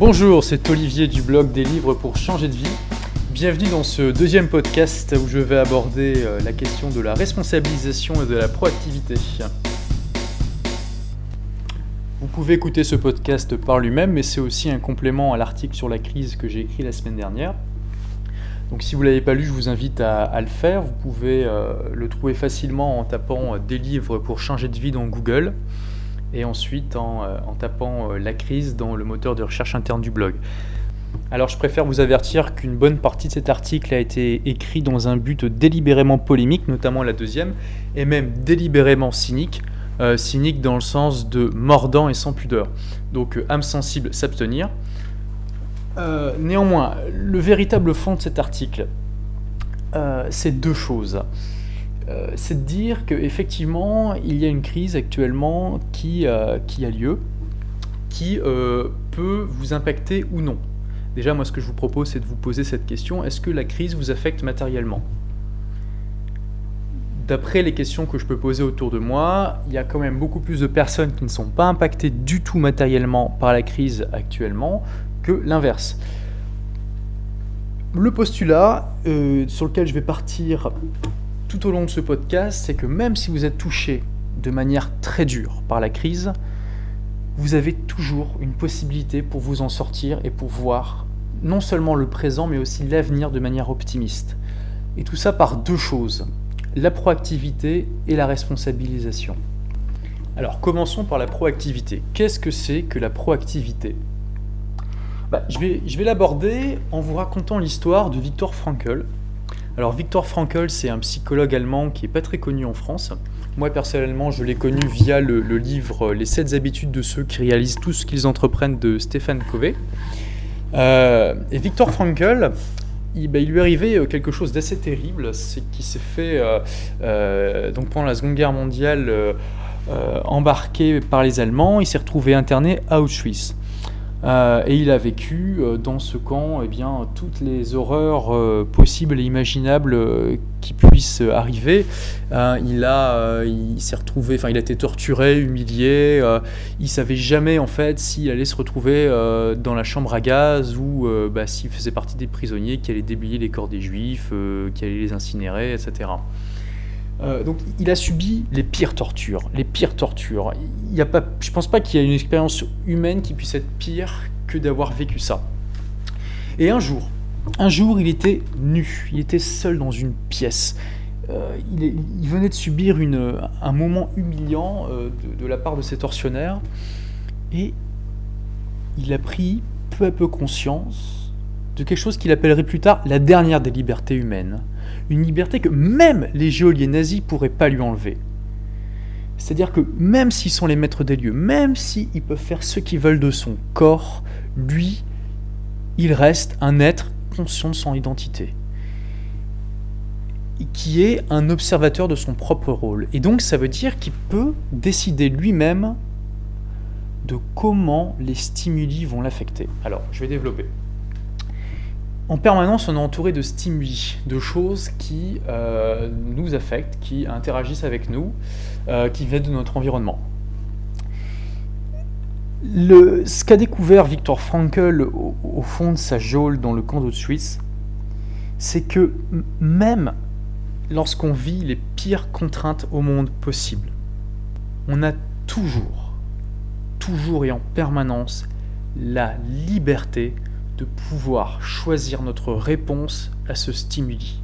Bonjour, c'est Olivier du blog des livres pour changer de vie. Bienvenue dans ce deuxième podcast où je vais aborder euh, la question de la responsabilisation et de la proactivité. Vous pouvez écouter ce podcast par lui-même, mais c'est aussi un complément à l'article sur la crise que j'ai écrit la semaine dernière. Donc si vous ne l'avez pas lu, je vous invite à, le faire. Vous pouvez euh, le trouver facilement en tapant euh, des livres pour changer de vie dans Google et ensuite en, euh, tapant la crise dans le moteur de recherche interne du blog. Alors je préfère vous avertir qu'une bonne partie de cet article a été écrit dans un but délibérément polémique, notamment la deuxième, et même délibérément cynique, cynique dans le sens de mordant et sans pudeur. Donc âme sensible, s'abstenir. Euh, néanmoins, le véritable fond de cet article, euh, c'est deux choses. Euh, c'est de dire qu'effectivement, il y a une crise actuellement qui, qui a lieu, qui peut vous impacter ou non. Déjà, moi, ce que je vous propose, c'est de vous poser cette question est-ce que la crise vous affecte matériellement? D'après les questions que je peux poser autour de moi, il y a quand même beaucoup plus de personnes qui ne sont pas impactées du tout matériellement par la crise actuellement que l'inverse. Le postulat euh, sur lequel je vais partir tout au long de ce podcast, c'est que même si vous êtes touché de manière très dure par la crise, vous avez toujours une possibilité pour vous en sortir et pour voir non seulement le présent, mais aussi l'avenir de manière optimiste. Et tout ça par deux choses, la proactivité et la responsabilisation. Alors commençons par la proactivité. Qu'est-ce que c'est que la proactivité? Bah, je vais, je vais l'aborder en vous racontant l'histoire de Viktor Frankl. Alors Viktor Frankl, c'est un psychologue allemand qui n'est pas très connu en France. Moi personnellement, je l'ai connu via le, livre Les 7 habitudes de ceux qui réalisent tout ce qu'ils entreprennent de Stéphane Covey. Euh, et Viktor Frankl, il, bah, il, lui est arrivé euh, quelque chose d'assez terrible, c'est qu'il s'est fait, euh, donc pendant la Seconde Guerre mondiale, embarqué par les Allemands, il s'est retrouvé interné à Auschwitz. Euh, et il a vécu euh, dans ce camp eh bien, toutes les horreurs euh, possibles et imaginables qui puissent arriver. il a, il s'est retrouvé, enfin, il a été torturé, humilié. il savait jamais en fait s'il allait se retrouver dans la chambre à gaz ou bah, s'il faisait partie des prisonniers qui allaient déblayer les corps des juifs, qui allaient les incinérer, etc. Euh, donc il a subi les pires tortures, les pires tortures. Il y a pas, je pense pas qu'il y ait une expérience humaine qui puisse être pire que d'avoir vécu ça. Et un jour, un jour, il était nu, il était seul dans une pièce. Euh, il, venait de subir une, un moment humiliant euh, de, de, la part de ses tortionnaires, et il a pris peu à peu conscience de quelque chose qu'il appellerait plus tard la dernière des libertés humaines une liberté que même les geôliers nazis pourraient pas lui enlever. C'est-à-dire que même s'ils sont les maîtres des lieux, même s'ils peuvent faire ce qu'ils veulent de son corps, lui, il reste un être conscient de son identité, qui est un observateur de son propre rôle. Et donc ça veut dire qu'il peut décider lui-même de comment les stimuli vont l'affecter. Alors, je vais développer en permanence, on est entouré de stimuli, de choses qui euh, nous affectent, qui interagissent avec nous, euh, qui viennent de notre environnement. ce qu'a découvert Viktor Frankl au, fond de sa geôle dans le camp d'Auschwitz, c'est que même lorsqu'on vit les pires contraintes au monde possibles, on a toujours, toujours et en permanence la liberté de pouvoir choisir notre réponse à ce stimuli.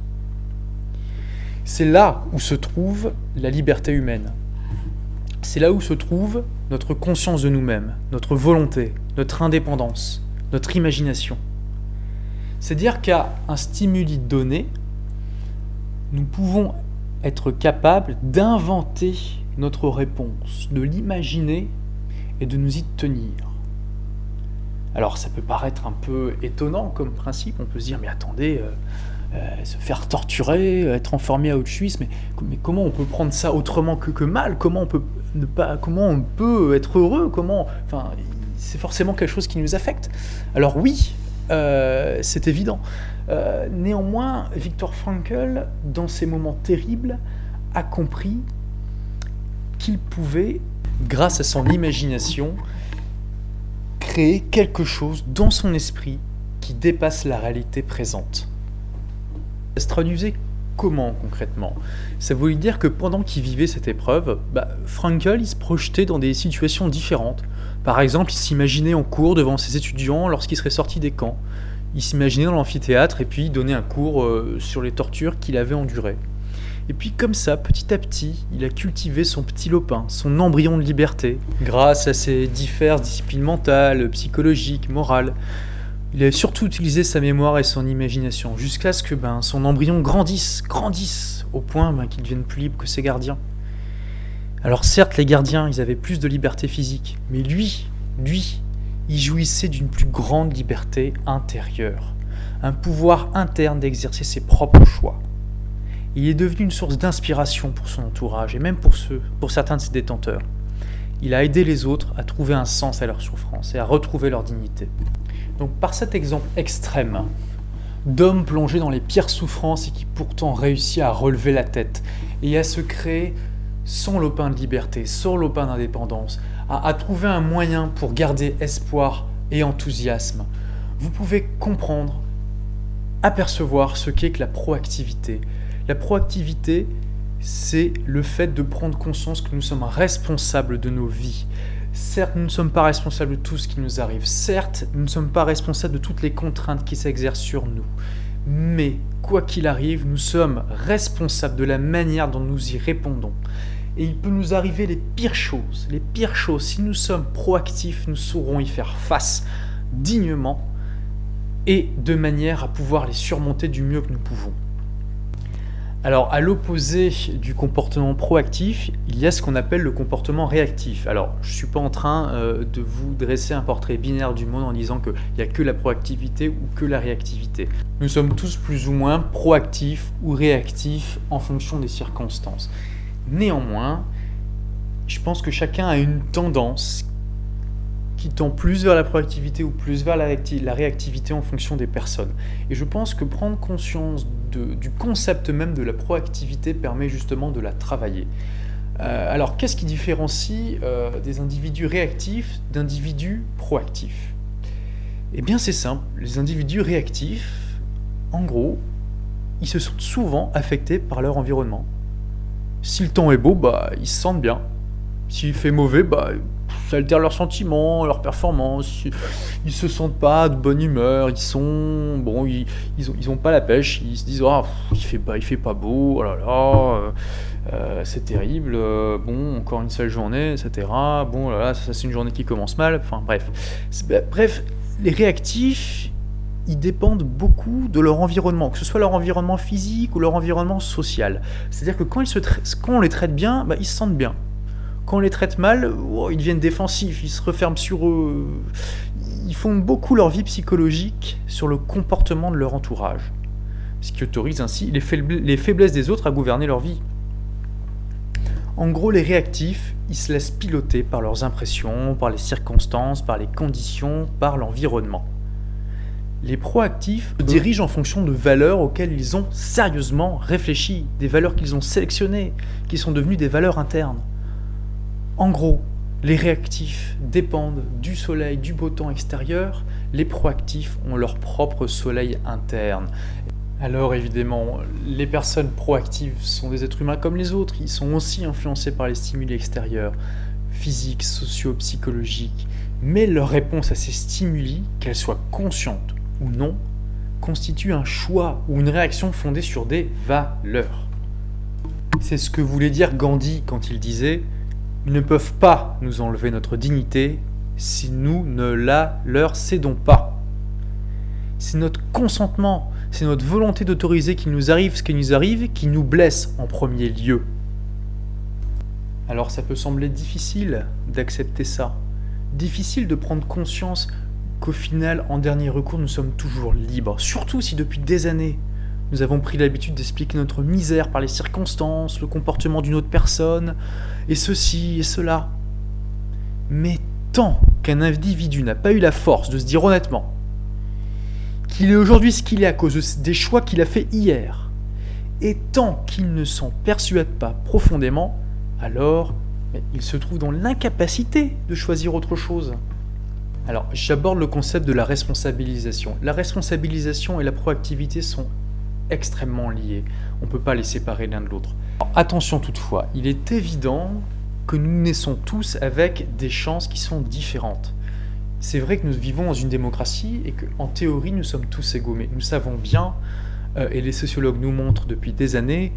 C'est là où se trouve la liberté humaine. C'est là où se trouve notre conscience de nous-mêmes, notre volonté, notre indépendance, notre imagination. C'est-à-dire qu'à un stimuli donné, nous pouvons être capables d'inventer notre réponse, de l'imaginer et de nous y tenir. Alors ça peut paraître un peu étonnant comme principe, on peut se dire mais attendez, euh, euh, se faire torturer, être enfermé à Auschwitz, mais, mais comment on peut prendre ça autrement que, mal? Comment on peut ne pas, comment on peut être heureux? Comment, c'est forcément quelque chose qui nous affecte. Alors oui, euh, c'est évident. néanmoins, Viktor Frankl, dans ces moments terribles, a compris qu'il pouvait, grâce à son imagination, créer quelque chose dans son esprit qui dépasse la réalité présente. Ça se traduisait comment concrètement? Ça voulait dire que pendant qu'il vivait cette épreuve, bah, Frankel il se projetait dans des situations différentes. Par exemple, il s'imaginait en cours devant ses étudiants lorsqu'il serait sorti des camps. Il s'imaginait dans l'amphithéâtre et puis donner un cours euh, sur les tortures qu'il avait endurées. Et puis comme ça, petit à petit, il a cultivé son petit lopin, son embryon de liberté, grâce à ses diverses disciplines mentales, psychologiques, morales. Il a surtout utilisé sa mémoire et son imagination, jusqu'à ce que ben, son embryon grandisse, grandisse, au point ben, qu'il devienne plus libre que ses gardiens. Alors certes, les gardiens, ils avaient plus de liberté physique, mais lui, lui, il jouissait d'une plus grande liberté intérieure, un pouvoir interne d'exercer ses propres choix. Il est devenu une source d'inspiration pour son entourage et même pour ceux, pour certains de ses détenteurs. Il a aidé les autres à trouver un sens à leur souffrance et à retrouver leur dignité. Donc par cet exemple extrême d'homme plongé dans les pires souffrances et qui pourtant réussit à relever la tête et à se créer son lopin de liberté, son lopin d'indépendance, à, à trouver un moyen pour garder espoir et enthousiasme, vous pouvez comprendre, apercevoir ce qu'est que la proactivité, la proactivité, c'est le fait de prendre conscience que nous sommes responsables de nos vies. Certes, nous ne sommes pas responsables de tout ce qui nous arrive. Certes, nous ne sommes pas responsables de toutes les contraintes qui s'exercent sur nous. Mais, quoi qu'il arrive, nous sommes responsables de la manière dont nous y répondons. Et il peut nous arriver les pires choses. Les pires choses, si nous sommes proactifs, nous saurons y faire face dignement et de manière à pouvoir les surmonter du mieux que nous pouvons. Alors, à l'opposé du comportement proactif, il y a ce qu'on appelle le comportement réactif. Alors, je ne suis pas en train euh, de vous dresser un portrait binaire du monde en disant qu'il n'y a que la proactivité ou que la réactivité. Nous sommes tous plus ou moins proactifs ou réactifs en fonction des circonstances. Néanmoins, je pense que chacun a une tendance qui tend plus vers la proactivité ou plus vers la, réactivité en fonction des personnes. Et je pense que prendre conscience du concept même de la proactivité permet justement de la travailler. Euh, alors qu'est-ce qui différencie euh, des individus réactifs d'individus proactifs? Eh bien c'est simple, les individus réactifs, en gros, ils se sentent souvent affectés par leur environnement. Si le temps est beau, bah, ils se sentent bien. S'il fait mauvais, bah, ça altère leurs sentiments, leurs performances. Ils se sentent pas de bonne humeur. Ils sont bon, ils, ils, ont, pas la pêche. Ils se disent ah il fait pas, il fait pas beau. Oh euh, euh, c'est terrible. Euh, bon, encore une seule journée, etc. Bon là là, ça c'est une journée qui commence mal. Enfin bref, bah, bref, les réactifs. Ils dépendent beaucoup de leur environnement, que ce soit leur environnement physique ou leur environnement social. C'est-à-dire que quand, ils se quand on les traite bien, bah, ils se sentent bien quand on les traite mal, oh, ils deviennent défensifs, ils se referment sur eux. Ils font beaucoup leur vie psychologique sur le comportement de leur entourage, ce qui autorise ainsi les, faiblesses des autres à gouverner leur vie. En gros, les réactifs, ils se laissent piloter par leurs impressions, par les circonstances, par les conditions, par l'environnement. Les proactifs se dirigent en fonction de valeurs auxquelles ils ont sérieusement réfléchi, des valeurs qu'ils ont sélectionnées, qui sont devenues des valeurs internes. En gros, les réactifs dépendent du soleil, du beau temps extérieur, les proactifs ont leur propre soleil interne. Alors évidemment, les personnes proactives sont des êtres humains comme les autres, ils sont aussi influencés par les stimuli extérieurs, physiques, sociaux, psychologiques, mais leur réponse à ces stimuli, qu'elle soit consciente ou non, constitue un choix ou une réaction fondée sur des valeurs. C'est ce que voulait dire Gandhi quand il disait ils ne peuvent pas nous enlever notre dignité si nous ne la leur cédons pas. C'est notre consentement, c'est notre volonté d'autoriser qu'il nous arrive ce qui nous arrive qui nous blesse en premier lieu. Alors ça peut sembler difficile d'accepter ça, difficile de prendre conscience qu'au final, en dernier recours, nous sommes toujours libres, surtout si depuis des années, nous avons pris l'habitude d'expliquer notre misère par les circonstances, le comportement d'une autre personne, et ceci et cela. Mais tant qu'un individu n'a pas eu la force de se dire honnêtement qu'il est aujourd'hui ce qu'il est à cause des choix qu'il a fait hier, et tant qu'il ne s'en persuade pas profondément, alors il se trouve dans l'incapacité de choisir autre chose. Alors, j'aborde le concept de la responsabilisation. La responsabilisation et la proactivité sont extrêmement liées. On ne peut pas les séparer l'un de l'autre. Attention toutefois, il est évident que nous naissons tous avec des chances qui sont différentes. C'est vrai que nous vivons dans une démocratie et qu'en théorie nous sommes tous égaux, mais nous savons bien, euh, et les sociologues nous montrent depuis des années,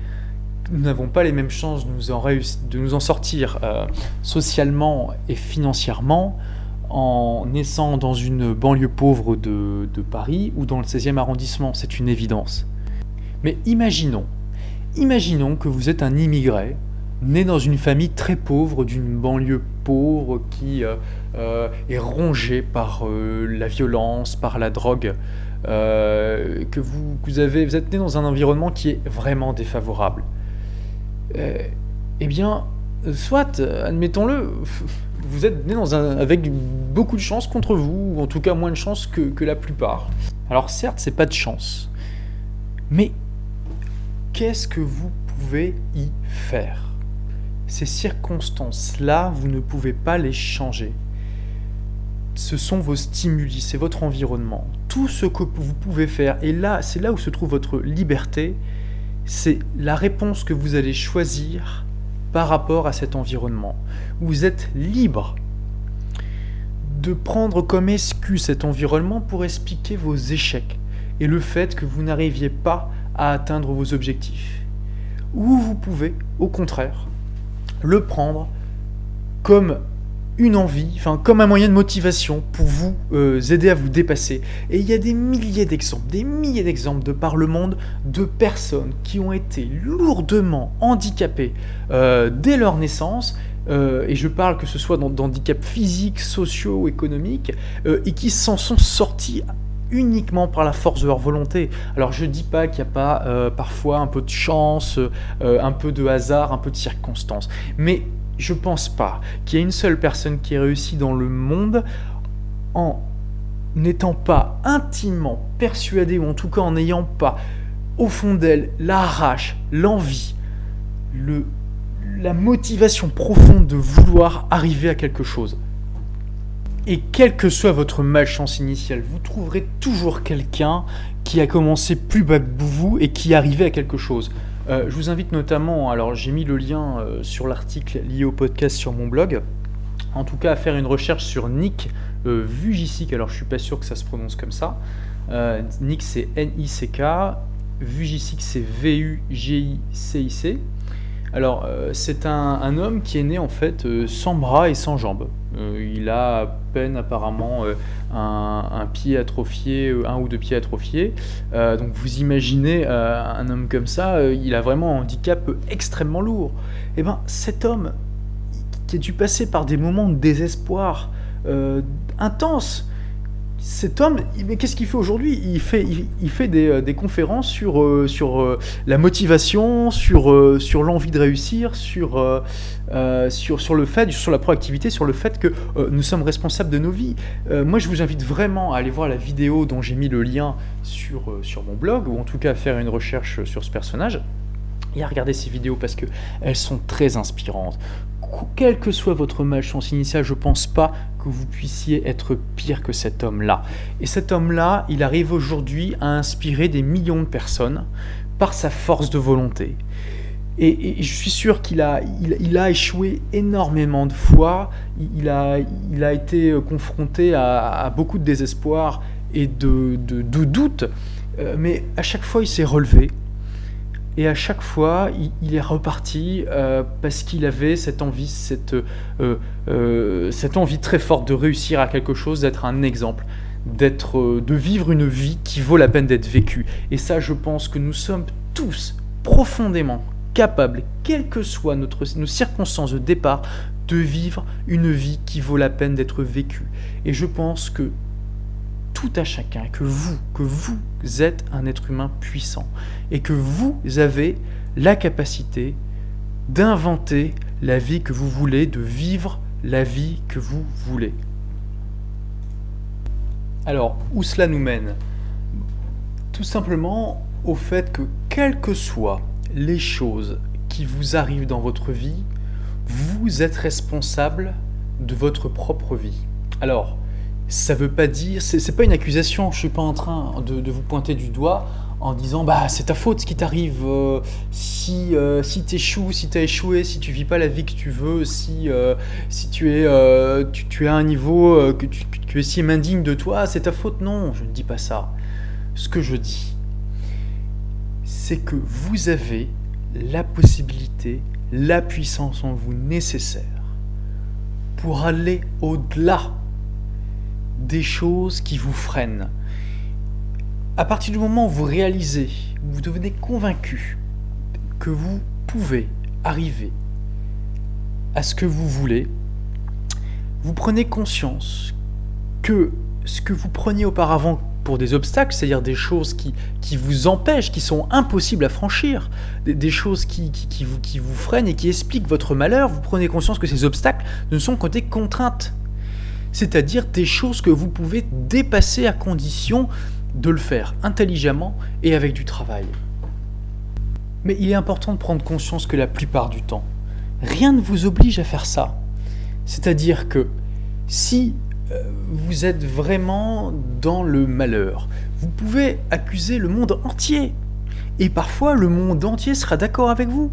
nous n'avons pas les mêmes chances de nous en, de nous en sortir euh, socialement et financièrement en naissant dans une banlieue pauvre de, Paris ou dans le 16e arrondissement, c'est une évidence. Mais imaginons, imaginons que vous êtes un immigré, né dans une famille très pauvre d'une banlieue pauvre qui euh, euh, est rongée par la violence, par la drogue, que vous, avez, vous êtes né dans un environnement qui est vraiment défavorable. Euh, eh bien, soit, admettons-le, vous êtes né dans un, avec beaucoup de chance contre vous, ou en tout cas moins de chance que, que la plupart. Alors certes, c'est pas de chance, mais qu'est-ce que vous pouvez y faire? Ces circonstances-là, vous ne pouvez pas les changer. Ce sont vos stimuli, c'est votre environnement. Tout ce que vous pouvez faire, et là, c'est là où se trouve votre liberté, c'est la réponse que vous allez choisir par rapport à cet environnement. Vous êtes libre de prendre comme excuse cet environnement pour expliquer vos échecs et le fait que vous n'arriviez pas à atteindre vos objectifs. Ou vous pouvez, au contraire, le prendre comme une envie, enfin comme un moyen de motivation pour vous euh, aider à vous dépasser. Et il y a des milliers d'exemples, des milliers d'exemples de par le monde de personnes qui ont été lourdement handicapées euh, dès leur naissance. Euh, et je parle que ce soit d'handicap physique, sociaux, économiques, et qui s'en sont sortis uniquement par la force de leur volonté. Alors je dis pas qu'il n'y a pas parfois un peu de chance, un peu de hasard, un peu de circonstance, mais je pense pas qu'il y ait une seule personne qui ait réussi dans le monde en n'étant pas intimement persuadée, ou en tout cas en n'ayant pas au fond d'elle la rage, l'envie, le, la motivation profonde de vouloir arriver à quelque chose. Et quelle que soit votre malchance initiale, vous trouverez toujours quelqu'un qui a commencé plus bas que vous et qui arrivé à quelque chose. Euh, je vous invite notamment, alors j'ai mis le lien euh, sur l'article lié au podcast sur mon blog, en tout cas à faire une recherche sur Nick euh, Vujicic, alors je suis pas sûr que ça se prononce comme ça. Nick c'est N-I-C-K, Vujicic c'est V-U-G-I-C-I-C. Alors c'est un, homme qui est né en fait sans bras et sans jambes. il a à peine apparemment un, pied atrophié, un ou deux pieds atrophiés. Euh, donc vous imaginez euh, un homme comme ça, euh, il a vraiment un handicap extrêmement lourd. Et eh ben cet homme qui a dû passer par des moments de désespoir intenses, cet homme, qu'est-ce qu'il fait aujourd'hui? Il fait, il, fait des, euh, conférences sur, euh, sur euh, la motivation, sur, sur l'envie de réussir, sur, sur, sur le fait, sur la proactivité, sur le fait que nous sommes responsables de nos vies. moi, je vous invite vraiment à aller voir la vidéo dont j'ai mis le lien sur, sur mon blog, ou en tout cas à faire une recherche sur ce personnage et à regarder ces vidéos parce qu'elles sont très inspirantes quelle que soit votre malchance initiale, je pense pas que vous puissiez être pire que cet homme-là. Et cet homme-là, il arrive aujourd'hui à inspirer des millions de personnes par sa force de volonté. Et, je suis sûr qu'il a, il, a échoué énormément de fois, il a, il a été confronté à, beaucoup de désespoir et de, de, de doutes, euh, mais à chaque fois il s'est relevé, et à chaque fois, il, est reparti euh, parce qu'il avait cette envie, cette, euh, euh, cette envie très forte de réussir à quelque chose, d'être un exemple, d'être, de vivre une vie qui vaut la peine d'être vécue. Et ça, je pense que nous sommes tous profondément capables, quelles que soient nos circonstances de départ, de vivre une vie qui vaut la peine d'être vécue. Et je pense que tout à chacun, que vous, que vous êtes un être humain puissant et que vous avez la capacité d'inventer la vie que vous voulez, de vivre la vie que vous voulez. Alors, où cela nous mène? Tout simplement au fait que quelles que soient les choses qui vous arrivent dans votre vie, vous êtes responsable de votre propre vie. Alors, Ça veut pas dire, c'est pas une accusation, je suis pas en train de, vous pointer du doigt en disant bah c'est ta faute ce qui t'arrive euh, si euh, si t'échoues si t'as échoué si tu vis pas la vie que tu veux si euh, si tu es tu, tu, es à un niveau que tu, tu estimes indigne de toi c'est ta faute. Non je ne dis pas ça. Ce que je dis c'est que vous avez la possibilité la puissance en vous nécessaire pour aller au-delà des choses qui vous freinent. À partir du moment où vous réalisez, vous devenez convaincu que vous pouvez arriver à ce que vous voulez, vous prenez conscience que ce que vous preniez auparavant pour des obstacles, c'est-à-dire des choses qui, vous empêchent, qui sont impossibles à franchir, des, choses qui, qui, vous, qui vous freinent et qui expliquent votre malheur, vous prenez conscience que ces obstacles ne sont que des contraintes, c'est-à-dire des choses que vous pouvez dépasser à condition de le faire intelligemment et avec du travail. Mais il est important de prendre conscience que la plupart du temps, rien ne vous oblige à faire ça. C'est-à-dire que si euh, vous êtes vraiment dans le malheur. Vous pouvez accuser le monde entier. Et parfois, le monde entier sera d'accord avec vous.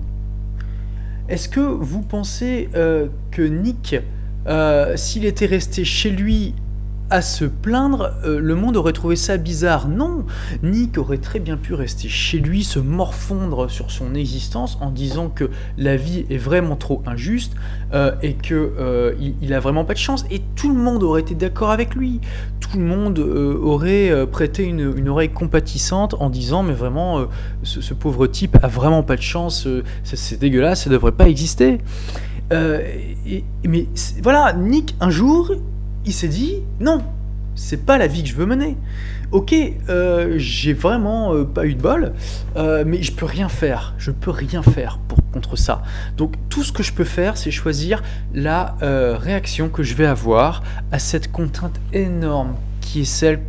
Est-ce que vous pensez euh, que Nick, euh, s'il était resté chez lui à se plaindre, euh, le monde aurait trouvé ça bizarre. Non, Nick aurait très bien pu rester chez lui, se morfondre sur son existence en disant que la vie est vraiment trop injuste euh, et que euh, vraiment pas de chance. Et tout le monde aurait été d'accord avec lui. Tout le monde aurait prêté une, oreille compatissante en disant mais vraiment ce, pauvre type a vraiment pas de chance. c'est dégueulasse, ça devrait pas exister. Mais voilà, Nick un jour il s'est dit non, c'est pas la vie que je veux mener. Ok, euh, j'ai vraiment euh, pas eu de bol, euh, mais je peux rien faire. Je peux rien faire pour, contre ça. Donc tout ce que je peux faire, c'est choisir la réaction que je vais avoir à cette contrainte énorme qui est celle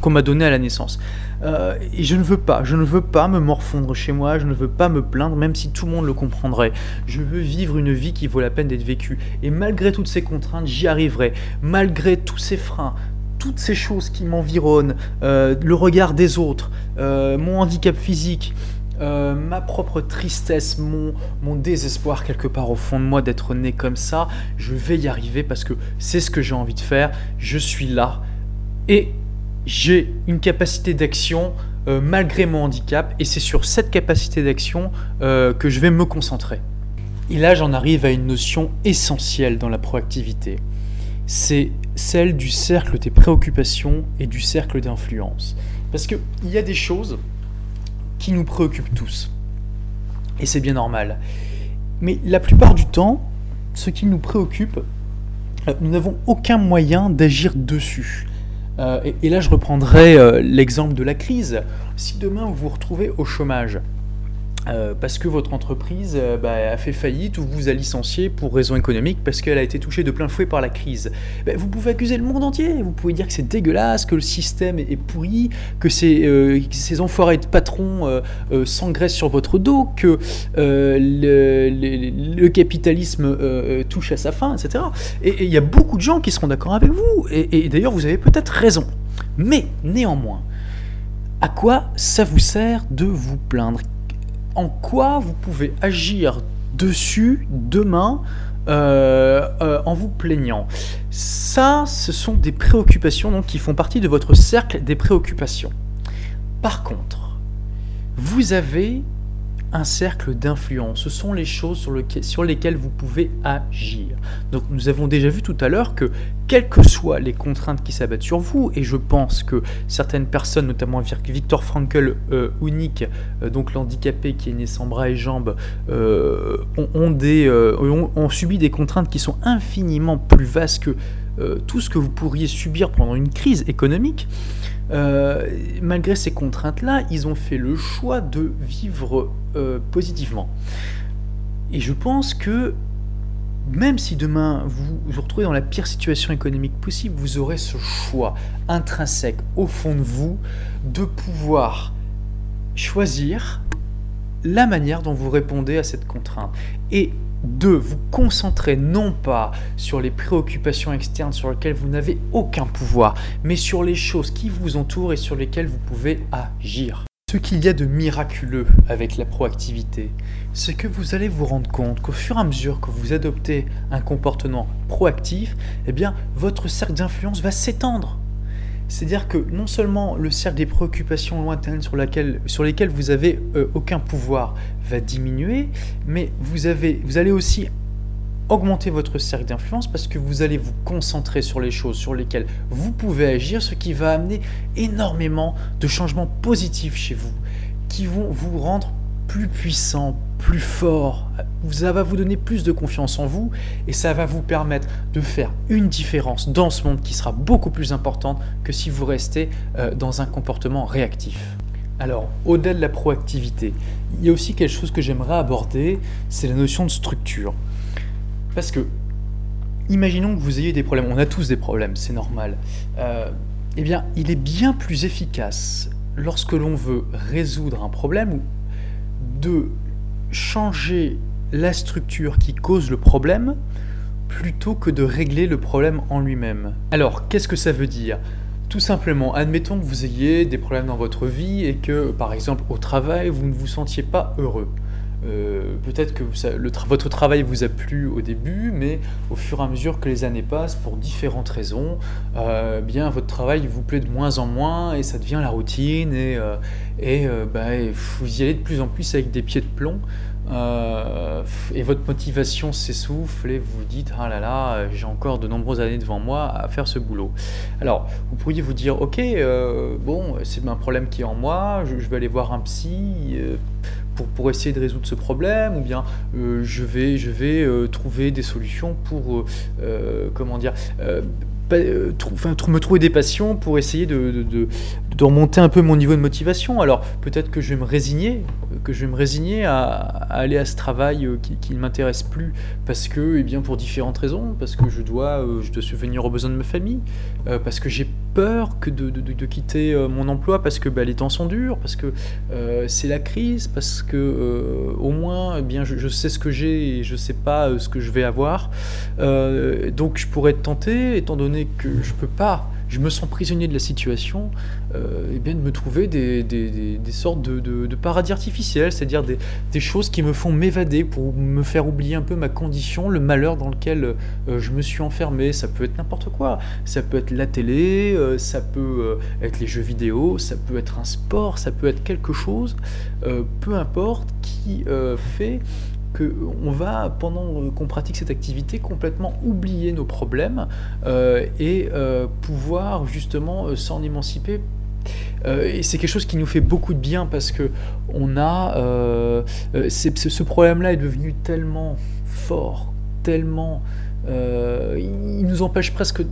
qu'on m'a donnée à la naissance. Euh, et je ne veux pas, je ne veux pas me morfondre chez moi, je ne veux pas me plaindre, même si tout le monde le comprendrait. Je veux vivre une vie qui vaut la peine d'être vécue. Et malgré toutes ces contraintes, j'y arriverai. Malgré tous ces freins, toutes ces choses qui m'environnent, euh, le regard des autres, euh, mon handicap physique, ma propre tristesse, mon, mon désespoir quelque part au fond de moi d'être né comme ça, je vais y arriver parce que c'est ce que j'ai envie de faire, je suis là. Et j'ai une capacité d'action euh, malgré mon handicap et c'est sur cette capacité d'action euh, que je vais me concentrer. Et là, j'en arrive à une notion essentielle dans la proactivité. C'est celle du cercle des préoccupations et du cercle d'influence. Parce qu'il y a des choses qui nous préoccupent tous. Et c'est bien normal. Mais la plupart du temps, ce qui nous préoccupe, euh, nous n'avons aucun moyen d'agir dessus. Euh, et, là, je reprendrai euh, l'exemple de la crise. Si demain vous vous retrouvez au chômage, euh, parce que votre entreprise bah, a fait faillite ou vous a licencié pour raison économique parce qu'elle a été touchée de plein fouet par la crise. Bah, vous pouvez accuser le monde entier, vous pouvez dire que c'est dégueulasse, que le système est, pourri, que ces, enfoirés de patrons s'engraissent sur votre dos, que le, capitalisme touche à sa fin, etc. Et il y a beaucoup de gens qui seront d'accord avec vous. Et d'ailleurs, vous avez peut-être raison. Mais néanmoins, à quoi ça vous sert de vous plaindre? En quoi vous pouvez agir dessus demain euh, euh, en vous plaignant Ça, ce sont des préoccupations donc, qui font partie de votre cercle des préoccupations. Par contre, vous avez un cercle d'influence. Ce sont les choses sur, lesquelles vous pouvez agir. Donc nous avons déjà vu tout à l'heure que quelles que soient les contraintes qui s'abattent sur vous, et je pense que certaines personnes, notamment Victor Frankl euh, unique, euh, donc l'handicapé qui est né sans bras et jambes, euh, des, ont, subi des contraintes qui sont infiniment plus vastes que tout ce que vous pourriez subir pendant une crise économique. malgré ces contraintes-là, ils ont fait le choix de vivre positivement. Et je pense que même si demain vous vous retrouvez dans la pire situation économique possible, vous aurez ce choix intrinsèque au fond de vous de pouvoir choisir la manière dont vous répondez à cette contrainte. Et 2. Vous concentrer non pas sur les préoccupations externes sur lesquelles vous n'avez aucun pouvoir, mais sur les choses qui vous entourent et sur lesquelles vous pouvez agir. Ce qu'il y a de miraculeux avec la proactivité, c'est que vous allez vous rendre compte qu'au fur et à mesure que vous adoptez un comportement proactif, eh votre cercle d'influence va s'étendre. C'est-à-dire que non seulement le cercle des préoccupations lointaines sur, lesquelles vous avez euh, aucun pouvoir va diminuer, mais vous, vous allez aussi augmenter votre cercle d'influence parce que vous allez vous concentrer sur les choses sur lesquelles vous pouvez agir, ce qui va amener énormément de changements positifs chez vous, qui vont vous rendre plus puissant, plus fort. Ça va vous donner plus de confiance en vous et ça va vous permettre de faire une différence dans ce monde qui sera beaucoup plus importante que si vous restez euh, dans un comportement réactif. Alors, au-delà de la proactivité, il y a aussi quelque chose que j'aimerais aborder, c'est la notion de structure. Parce que, imaginons que vous ayez des problèmes, on a tous des problèmes, c'est normal. Euh, eh bien, il est bien plus efficace lorsque l'on veut résoudre un problème de changer la structure qui cause le problème plutôt que de régler le problème en lui-même. Alors, qu'est-ce que ça veut dire? Tout simplement, admettons que vous ayez des problèmes dans votre vie et que, par exemple, au travail, vous ne vous sentiez pas heureux. Euh, peut-être que votre travail vous a plu au début, mais au fur et à mesure que les années passent, pour différentes raisons, euh, bien votre travail vous plaît de moins en moins et ça devient la routine et, euh, bah, vous y allez de plus en plus avec des pieds de plomb. et votre motivation s'essouffle et vous vous dites ah là là j'ai encore de nombreuses années devant moi à faire ce boulot. Alors vous pourriez vous dire ok bon c'est un problème qui est en moi, je, je vais aller voir un psy pour, essayer de résoudre ce problème, ou bien euh, je vais, je vais euh, trouver des solutions pour, euh, comment dire, me trouver des passions pour essayer de, remonter un peu mon niveau de motivation. Alors peut-être que je vais me résigner, que je vais me résigner à, aller à ce travail qui, ne m'intéresse plus parce que, eh bien, pour différentes raisons, parce que je dois, je dois subvenir aux besoins de ma famille, parce que j'ai peur que de, de, quitter euh, mon emploi. Parce que bah, les temps sont durs, parce que euh, c'est la crise, parce que euh, au moins eh bien, je, sais ce que j'ai et je sais pas ce que je vais avoir. donc je pourrais être tenté, étant donné que je peux pas je me sens prisonnier de la situation, euh, et bien de me trouver des, sortes de, paradis artificiels, c'est-à-dire des, des, choses qui me font m'évader pour me faire oublier un peu ma condition, le malheur dans lequel euh, je me suis enfermé. Ça peut être n'importe quoi, ça peut être la télé, euh, ça peut être les jeux vidéo, ça peut être un sport, ça peut être quelque chose, peu importe, qui fait on va, pendant qu'on pratique cette activité, complètement oublier nos problèmes euh, et euh, pouvoir justement euh, s'en émanciper. et c'est quelque chose qui nous fait beaucoup de bien parce que on a ce problème-là est devenu tellement fort, tellement il nous empêche presque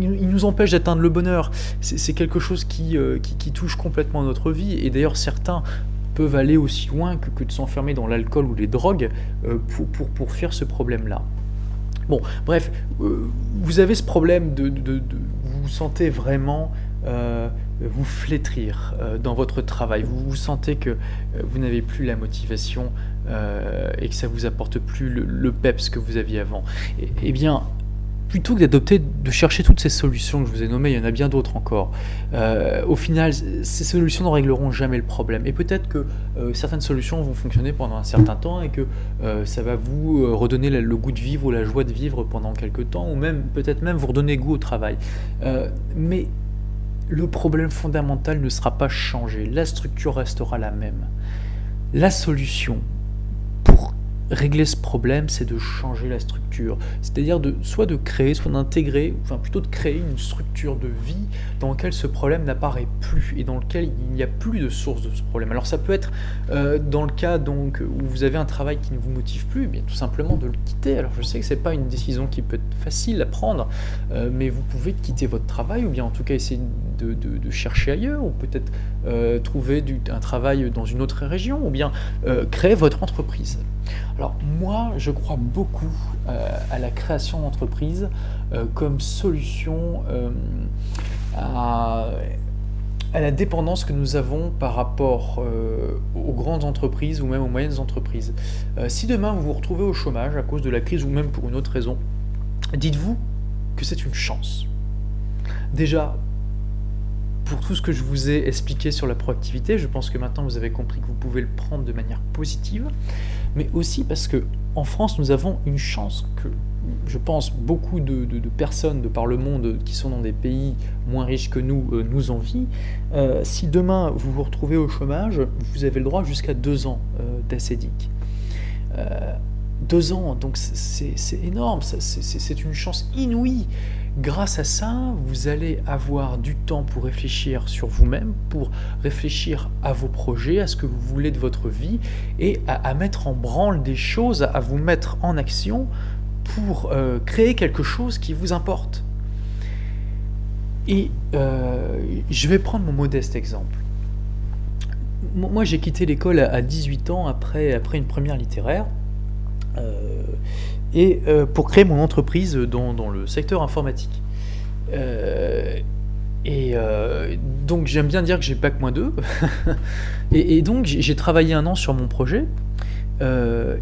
il nous empêche d'atteindre le bonheur. C'est quelque chose qui, qui, touche complètement notre vie. Et d'ailleurs, certains aller aussi loin que, que de s'enfermer dans l'alcool ou les drogues euh, pour, pour, pour, faire ce problème-là. Bon, bref, euh, vous avez ce problème de, vous sentez vraiment euh, vous flétrir dans votre travail, vous, vous sentez que vous n'avez plus la motivation et que ça vous apporte plus le, peps que vous aviez avant. et eh bien, plutôt que d'adopter, de chercher toutes ces solutions que je vous ai nommées, il y en a bien d'autres encore. Euh, au final, ces solutions ne régleront jamais le problème. Et peut-être que euh, certaines solutions vont fonctionner pendant un certain temps et que euh, ça va vous redonner le, goût de vivre ou la joie de vivre pendant quelques temps, ou même peut-être même vous redonner goût au travail. mais le problème fondamental ne sera pas changé. La structure restera la même. La solution régler ce problème, c'est de changer la structure. C'est-à-dire de soit de créer, soit d'intégrer, enfin plutôt de créer une structure de vie dans laquelle ce problème n'apparaît plus et dans lequel il n'y a plus de source de ce problème. Alors ça peut être euh, dans le cas donc où vous avez un travail qui ne vous motive plus, bien tout simplement de le quitter. Alors je sais que c'est pas une décision qui peut être facile à prendre, euh, mais vous pouvez quitter votre travail ou bien en tout cas essayer de, chercher ailleurs ou peut-être euh, trouver un travail dans une autre région ou bien créer votre entreprise. Alors moi, je crois beaucoup euh, à la création d'entreprise euh, comme solution euh, à la dépendance que nous avons par rapport aux grandes entreprises ou même aux moyennes entreprises. si demain vous vous retrouvez au chômage à cause de la crise ou même pour une autre raison, dites-vous que c'est une chance. Déjà, pour tout ce que je vous ai expliqué sur la proactivité, je pense que maintenant vous avez compris que vous pouvez le prendre de manière positive, mais aussi parce que en France nous avons une chance que je pense beaucoup de, personnes de par le monde qui sont dans des pays moins riches que nous euh, nous envient. Euh, si demain vous vous retrouvez au chômage, vous avez le droit jusqu'à deux ans euh, d'acédique. deux ans, donc c'est énorme, c'est une chance inouïe. Grâce à ça, vous allez avoir du temps pour réfléchir sur vous-même, pour réfléchir à vos projets, à ce que vous voulez de votre vie et à, mettre en branle des choses, à vous mettre en action pour euh, créer quelque chose qui vous importe. Et euh, je vais prendre mon modeste exemple. Moi, j'ai quitté l'école à 18 ans après, une première littéraire. Euh, et euh, pour créer mon entreprise dans, dans le secteur informatique. Euh, et euh, donc j'aime bien dire que j'ai bac moins 2. et, et, donc j'ai travaillé un an sur mon projet.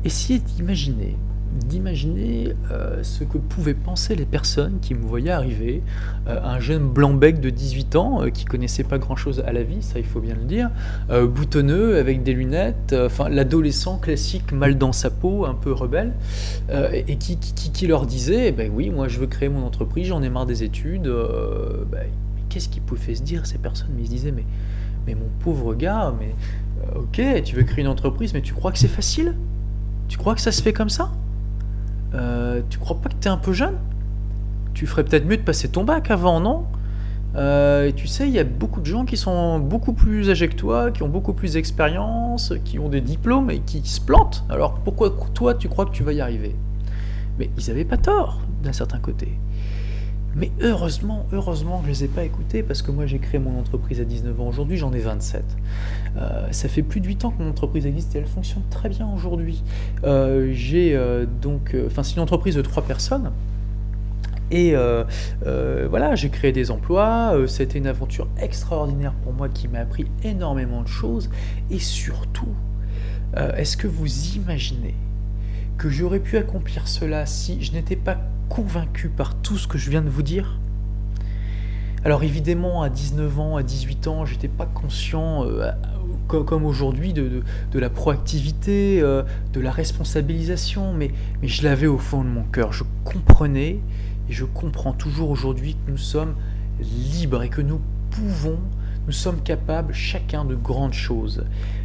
essayez d'imaginer d'imaginer euh, ce que pouvaient penser les personnes qui me voyaient arriver, euh, un jeune blanc-bec de 18 ans euh, qui connaissait pas grand-chose à la vie, ça il faut bien le dire, boutonneux avec des lunettes, l'adolescent classique mal dans sa peau, un peu rebelle, et qui, qui, leur disait, eh ben oui, moi je veux créer mon entreprise, j'en ai marre des études. Ben, qu'est-ce qu'ils pouvaient se dire ces personnes? Mais ils se disaient, mais, mais mon pauvre gars, mais ok, tu veux créer une entreprise, mais tu crois que c'est facile? Tu crois que ça se fait comme ça? Euh, tu crois pas que t'es un peu jeune? Tu ferais peut-être mieux de passer ton bac avant, non? Euh, et tu sais, il y a beaucoup de gens qui sont beaucoup plus âgés que toi, qui ont beaucoup plus d'expérience, qui ont des diplômes et qui se plantent. Alors pourquoi toi tu crois que tu vas y arriver? Mais ils n'avaient pas tort d'un certain côté. Mais heureusement, heureusement que je ne les ai pas écoutés parce que moi j'ai créé mon entreprise à 19 ans. Aujourd'hui j'en ai 27. Euh, ça fait plus de 8 ans que mon entreprise existe et elle fonctionne très bien aujourd'hui. Euh, j'ai euh, donc, enfin c'est une entreprise de 3 personnes. Et voilà, j'ai créé des emplois, c'était une aventure extraordinaire pour moi qui m'a appris énormément de choses. Et surtout, est-ce que vous imaginez que j'aurais pu accomplir cela si je n'étais pas convaincu par tout ce que je viens de vous dire alors évidemment, à 19 ans, à 18 ans, j'étais pas conscient, euh, comme, aujourd'hui, de, la proactivité, euh, de la responsabilisation, mais, mais je l'avais au fond de mon cœur. Je comprenais, et je comprends toujours aujourd'hui que nous sommes libres et que nous pouvons, nous sommes capables chacun de grandes choses.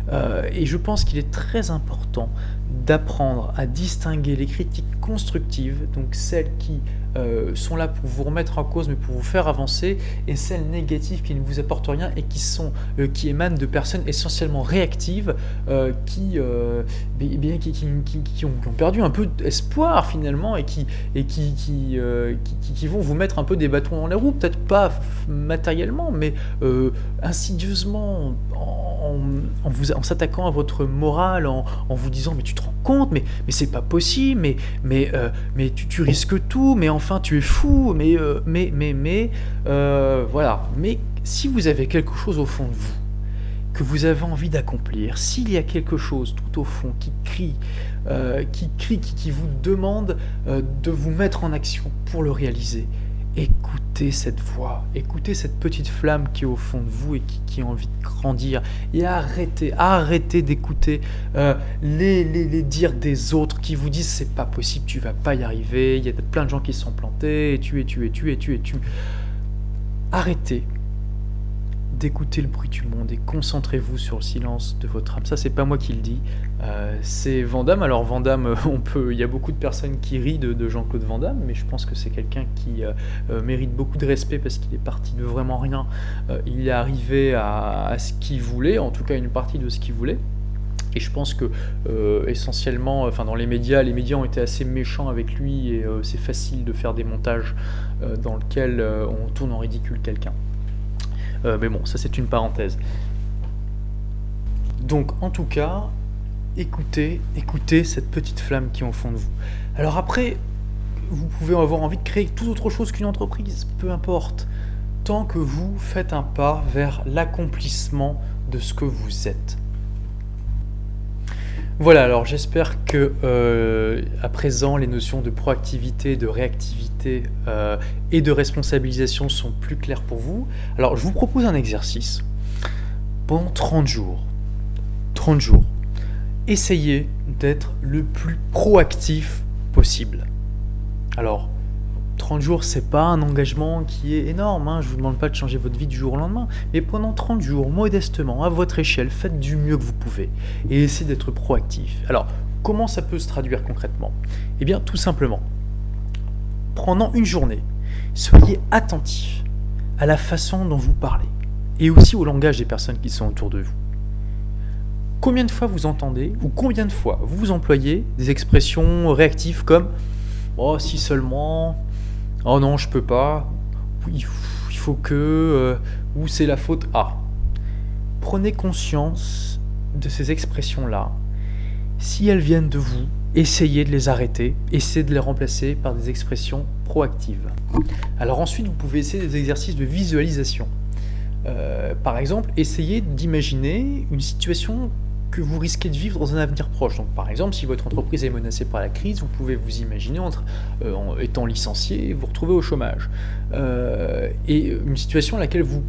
Euh, et je pense qu'il est très important d'apprendre à distinguer les critiques constructives, donc celles qui euh, sont là pour vous remettre en cause mais pour vous faire avancer, et celles négatives qui ne vous apportent rien et qui, sont, euh, qui émanent de personnes essentiellement réactives qui, bien, qui, ont, perdu un peu d'espoir finalement et qui, et qui, qui, vont vous mettre un peu des bâtons dans les roues, peut-être pas matériellement, mais insidieusement en, en, vous, en s'attaquant à votre morale, en, en vous disant mais tu te rends compte, mais, mais c'est pas possible, mais, mais, euh, tu, risques tout, mais enfin tu es fou, mais, euh, mais, mais, mais, euh, voilà. Mais si vous avez quelque chose au fond de vous, que vous avez envie d'accomplir, s'il y a quelque chose tout au fond qui crie, qui crie, qui vous demande de vous mettre en action pour le réaliser, écoutez cette voix, écoutez cette petite flamme qui est au fond de vous et qui, a envie de grandir. Et arrêtez, arrêtez d'écouter euh, les, les, dires des autres qui vous disent c'est pas possible, tu vas pas y arriver, il y a plein de gens qui se sont plantés, et tu es, tu es, tu es, tu es, tu. Arrêtez d'écouter le bruit du monde et concentrez-vous sur le silence de votre âme. Ça, c'est pas moi qui le dis, euh, c'est Vandamme. Alors Vandamme, on peut, il y a beaucoup de personnes qui rient de, Jean-Claude Vandamme, mais je pense que c'est quelqu'un qui euh, euh, mérite beaucoup de respect parce qu'il est parti de vraiment rien. il est arrivé à, ce qu'il voulait, en tout cas une partie de ce qu'il voulait. Et je pense que essentiellement, enfin dans les médias, les médias ont été assez méchants avec lui et c'est facile de faire des montages dans lesquels on tourne en ridicule quelqu'un. Euh, mais bon, ça c'est une parenthèse. Donc en tout cas, écoutez, écoutez cette petite flamme qui est au fond de vous. Alors après, vous pouvez avoir envie de créer tout autre chose qu'une entreprise, peu importe. tant que vous faites un pas vers l'accomplissement de ce que vous êtes. Voilà, alors j'espère que euh, à présent les notions de proactivité, de réactivité euh, et de responsabilisation sont plus claires pour vous. Alors je vous propose un exercice. Pendant 30 jours, 30 jours, essayez d'être le plus proactif possible. Alors, 30 jours, c'est pas un engagement qui est énorme. Hein. Je vous demande pas de changer votre vie du jour au lendemain. Mais pendant 30 jours, modestement, à votre échelle, faites du mieux que vous pouvez. Et essayez d'être proactif. Alors, comment ça peut se traduire concrètement? Eh bien, tout simplement, pendant une journée, soyez attentif à la façon dont vous parlez. Et aussi au langage des personnes qui sont autour de vous. Combien de fois vous entendez, ou combien de fois vous employez des expressions réactives comme Oh, si seulement, Oh non, je peux pas. Il faut que. Euh, ou c'est la faute à. Prenez conscience de ces expressions-là. Si elles viennent de vous, essayez de les arrêter, essayez de les remplacer par des expressions proactives. Alors ensuite, vous pouvez essayer des exercices de visualisation. Euh, par exemple, essayez d'imaginer une situation que vous risquez de vivre dans un avenir proche. Donc, par exemple, si votre entreprise est menacée par la crise, vous pouvez vous imaginer entre, euh, en étant licencié vous retrouver au chômage. Euh, et une situation à laquelle vous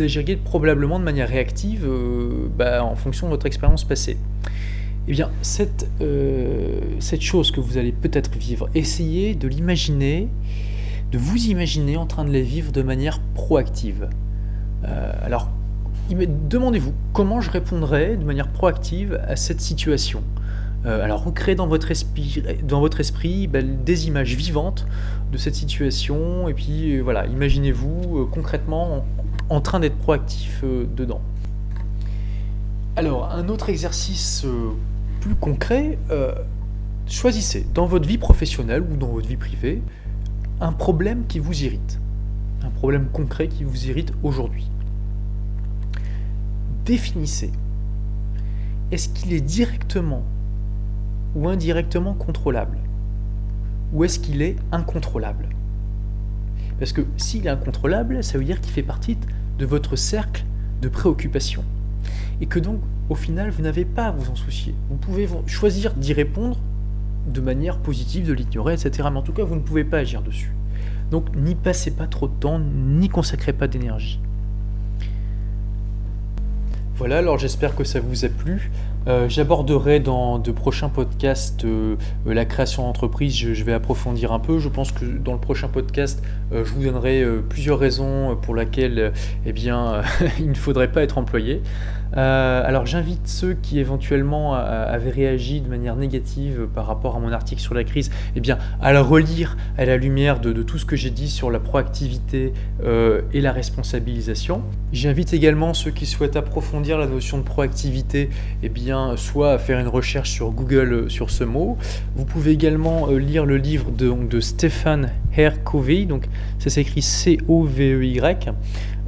agiriez probablement de manière réactive euh, bah, en fonction de votre expérience passée. Eh bien, cette, cette chose que vous allez peut-être vivre, essayez de l'imaginer, de vous imaginer en train de les vivre de manière proactive. alors, demandez-vous comment je répondrai de manière proactive à cette situation. Euh, alors recréez dans votre esprit, dans votre esprit ben, des images vivantes de cette situation et puis euh, voilà, imaginez-vous euh, concrètement en, train d'être proactif dedans. Alors un autre exercice plus concret, choisissez dans votre vie professionnelle ou dans votre vie privée un problème qui vous irrite, un problème concret qui vous irrite aujourd'hui définissez. Est-ce qu'il est directement ou indirectement contrôlable Ou est-ce qu'il est incontrôlable? Parce que s'il est incontrôlable, ça veut dire qu'il fait partie de votre cercle de préoccupation. Et que donc, au final, vous n'avez pas à vous en soucier. Vous pouvez choisir d'y répondre de manière positive, de l'ignorer, etc. Mais en tout cas, vous ne pouvez pas agir dessus. Donc, n'y passez pas trop de temps, n'y consacrez pas d'énergie. Voilà, alors j'espère que ça vous a plu. Euh, j'aborderai dans de prochains podcasts euh, la création d'entreprise, je, vais approfondir un peu. Je pense que dans le prochain podcast, euh, je vous donnerai plusieurs raisons pour lesquelles eh bien, il ne faudrait pas être employé. Euh, alors j'invite ceux qui éventuellement avaient réagi de manière négative par rapport à mon article sur la crise, eh bien, à le relire à la lumière de, tout ce que j'ai dit sur la proactivité euh, et la responsabilisation. J'invite également ceux qui souhaitent approfondir la notion de proactivité, eh bien, soit à faire une recherche sur Google euh, sur ce mot. Vous pouvez également lire le livre de, de Stéphane Hercovey, donc ça s'écrit C-O-V-E-Y.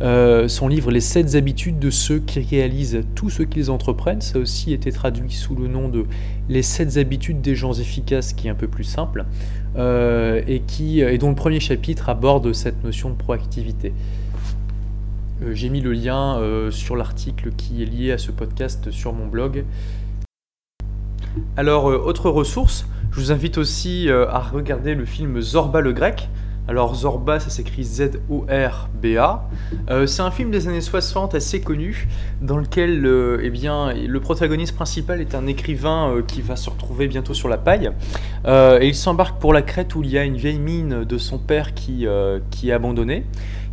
Euh, son livre Les 7 habitudes de ceux qui réalisent tout ce qu'ils entreprennent. Ça a aussi été traduit sous le nom de Les 7 habitudes des gens efficaces, qui est un peu plus simple, euh, et, qui, et dont le premier chapitre aborde cette notion de proactivité. Euh, j'ai mis le lien sur l'article qui est lié à ce podcast sur mon blog. Alors, autre ressource, je vous invite aussi à regarder le film Zorba le grec, alors Zorba, ça s'écrit Z-O-R-B-A. Euh, c'est un film des années 60 assez connu, dans lequel euh, eh bien, le protagoniste principal est un écrivain euh, qui va se retrouver bientôt sur la paille. et il s'embarque pour la Crète où il y a une vieille mine de son père qui, qui est abandonnée.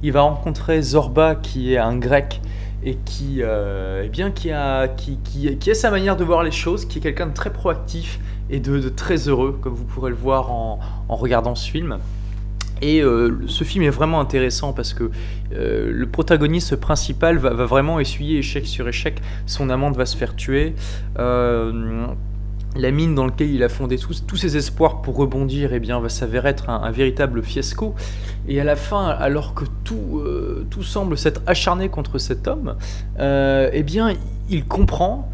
Il va rencontrer Zorba qui est un grec et qui, eh bien, qui, a, qui, qui, a sa manière de voir les choses, qui est quelqu'un de très proactif et de, très heureux, comme vous pourrez le voir en regardant ce film. Et euh, ce film est vraiment intéressant parce que euh, le protagoniste principal va, vraiment essuyer échec sur échec. Son amante va se faire tuer. Euh, la mine dans laquelle il a fondé tous, ses espoirs pour rebondir eh bien, va s'avérer être un, véritable fiasco. Et à la fin, alors que tout, tout semble s'être acharné contre cet homme, eh bien, il comprend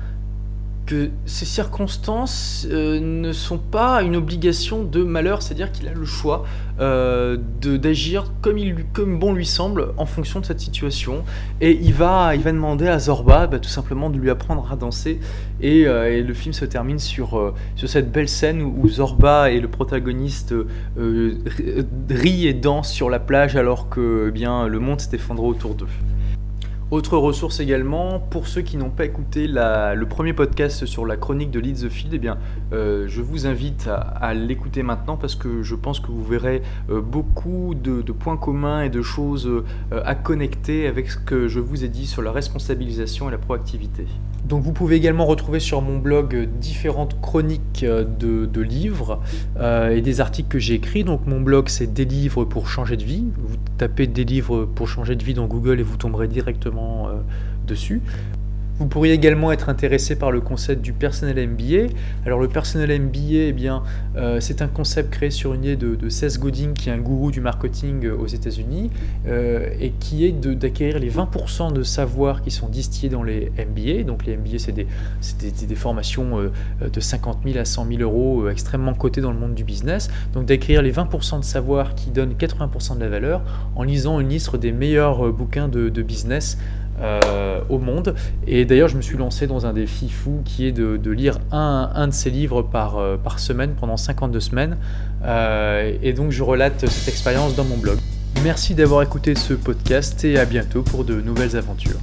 que ces circonstances euh, ne sont pas une obligation de malheur, c'est-à-dire qu'il a le choix euh, d'agir comme, comme bon lui semble en fonction de cette situation. Et il va, il va demander à Zorba bah, tout simplement de lui apprendre à danser. Et, euh, le film se termine sur, sur cette belle scène où, Zorba et le protagoniste rient et dansent sur la plage alors que eh bien, le monde s'est effondré autour d'eux. Autre ressource également, pour ceux qui n'ont pas écouté le premier podcast sur la chronique de Lead the Field, eh bien, euh, je vous invite à, l'écouter maintenant parce que je pense que vous verrez euh, beaucoup de, points communs et de choses euh, à connecter avec ce que je vous ai dit sur la responsabilisation et la proactivité. Donc vous pouvez également retrouver sur mon blog différentes chroniques de, livres et des articles que j'ai écrits. Donc mon blog c'est des livres pour changer de vie. Vous tapez des livres pour changer de vie dans Google et vous tomberez directement dessus. Vous pourriez également être intéressé par le concept du personnel MBA. Alors le personnel MBA, eh bien, euh, c'est un concept créé sur une idée de, Seth Godin, qui est un gourou du marketing euh, aux États-Unis, et qui est d'acquérir les 20% de savoirs qui sont distillés dans les MBA. Donc les MBA, c'est des, formations de 50 000 à 100 000 euros extrêmement cotées dans le monde du business. Donc d'acquérir les 20% de savoirs qui donnent 80% de la valeur en lisant une liste des meilleurs bouquins de, de business euh, au monde. Et d'ailleurs, je me suis lancé dans un défi fou qui est de, lire un, un, de ces livres par, euh, par semaine pendant 52 semaines. Euh, et donc, je relate cette expérience dans mon blog. Merci d'avoir écouté ce podcast et à bientôt pour de nouvelles aventures.